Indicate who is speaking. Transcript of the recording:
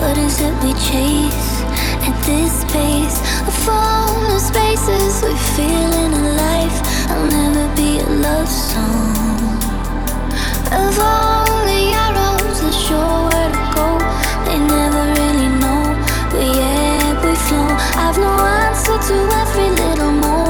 Speaker 1: dreams it we chase at this pace. A phone of spaces we feel in a life. I'll never be a love song. Of all the arrows that show where to go, they never really know. But yeah, we flow. I've no answer to every little moment